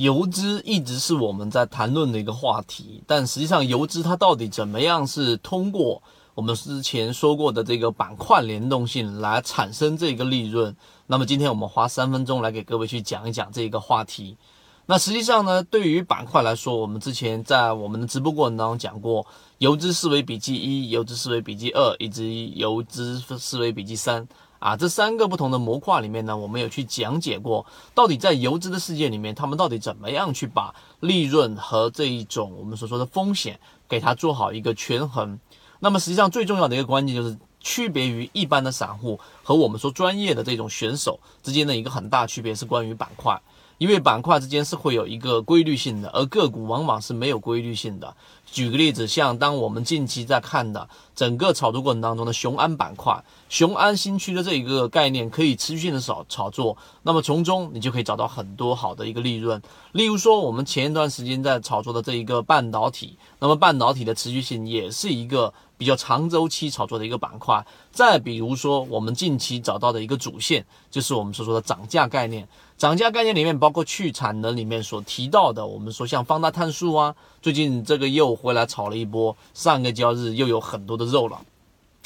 游资一直是我们在谈论的一个话题，但实际上游资它到底怎么样是通过我们之前说过的这个板块联动性来产生这个利润？那么今天我们花三分钟来给各位去讲一讲这个话题。那实际上呢，对于板块来说，我们之前在我们的直播过程当中讲过，游资思维笔记一、游资思维笔记二以及游资思维笔记三。啊，这三个不同的模块里面呢，我们有去讲解过，到底在游资的世界里面，他们到底怎么样去把利润和这一种我们所说的风险给它做好一个权衡。那么实际上最重要的一个关键就是区别于一般的散户和我们说专业的这种选手之间的一个很大区别是关于板块。因为板块之间是会有一个规律性的，而个股往往是没有规律性的。举个例子，像当我们近期在看的整个炒作过程当中的雄安板块、雄安新区的这一个概念，可以持续性的炒炒作，那么从中你就可以找到很多好的一个利润。例如说，我们前一段时间在炒作的这一个半导体，那么半导体的持续性也是一个比较长周期炒作的一个板块。再比如说，我们近期找到的一个主线，就是我们所说的涨价概念。涨价概念里面包括去产能里面所提到的，我们说像方大碳素啊，最近这个又回来炒了一波，上个交易日又有很多的肉了。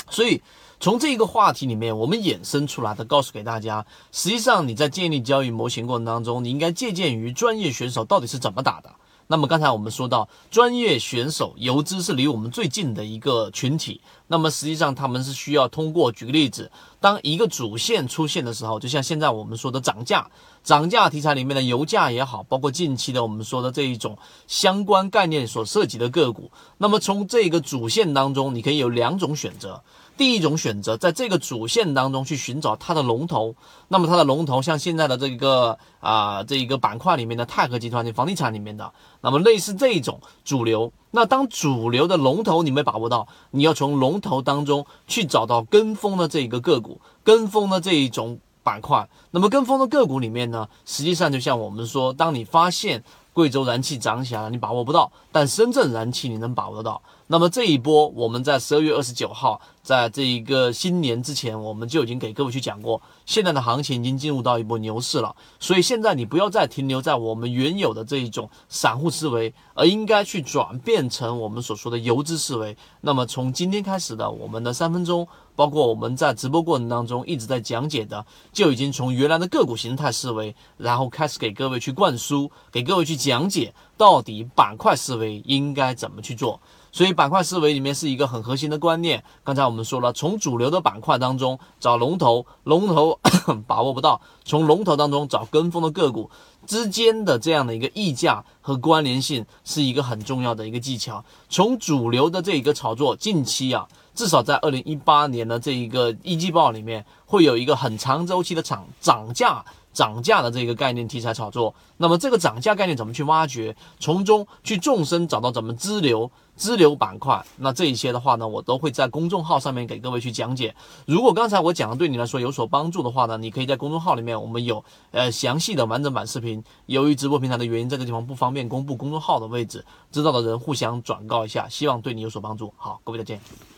所以从这个话题里面，我们衍生出来的，告诉给大家，实际上你在建立交易模型过程当中，你应该借鉴于专业选手到底是怎么打的。那么刚才我们说到，专业选手游资是离我们最近的一个群体。那么实际上他们是需要通过，举个例子，当一个主线出现的时候，就像现在我们说的涨价，涨价题材里面的油价也好，包括近期的我们说的这一种相关概念所涉及的个股。那么从这个主线当中，你可以有两种选择。第一种选择，在这个主线当中去寻找它的龙头，那么它的龙头像现在的这个啊这一个板块里面的泰禾集团的房地产里面的，那么类似这一种主流，那当主流的龙头你没把握到，你要从龙头当中去找到跟风的这一个个股，跟风的这一种板块，那么跟风的个股里面呢，实际上就像我们说，当你发现贵州燃气涨起来了，你把握不到，但深圳燃气你能把握得到。那么这一波，我们在十二月二十九号，在这一个新年之前，我们就已经给各位去讲过，现在的行情已经进入到一波牛市了。所以现在你不要再停留在我们原有的这一种散户思维，而应该去转变成我们所说的游资思维。那么从今天开始的我们的三分钟，包括我们在直播过程当中一直在讲解的，就已经从原来的个股形态思维，然后开始给各位去灌输，给各位去讲解到底板块思维应该怎么去做。所以板块思维里面是一个很核心的观念。刚才我们说了，从主流的板块当中找龙头，龙头 把握不到；从龙头当中找跟风的个股之间的这样的一个溢价和关联性，是一个很重要的一个技巧。从主流的这一个炒作，近期啊，至少在二零一八年的这一个一季报里面，会有一个很长周期的涨涨价。涨价的这个概念题材炒作，那么这个涨价概念怎么去挖掘，从中去纵深找到怎么支流支流板块，那这一些的话呢，我都会在公众号上面给各位去讲解。如果刚才我讲的对你来说有所帮助的话呢，你可以在公众号里面我们有呃详细的完整版视频。由于直播平台的原因，这个地方不方便公布公众号的位置，知道的人互相转告一下，希望对你有所帮助。好，各位再见。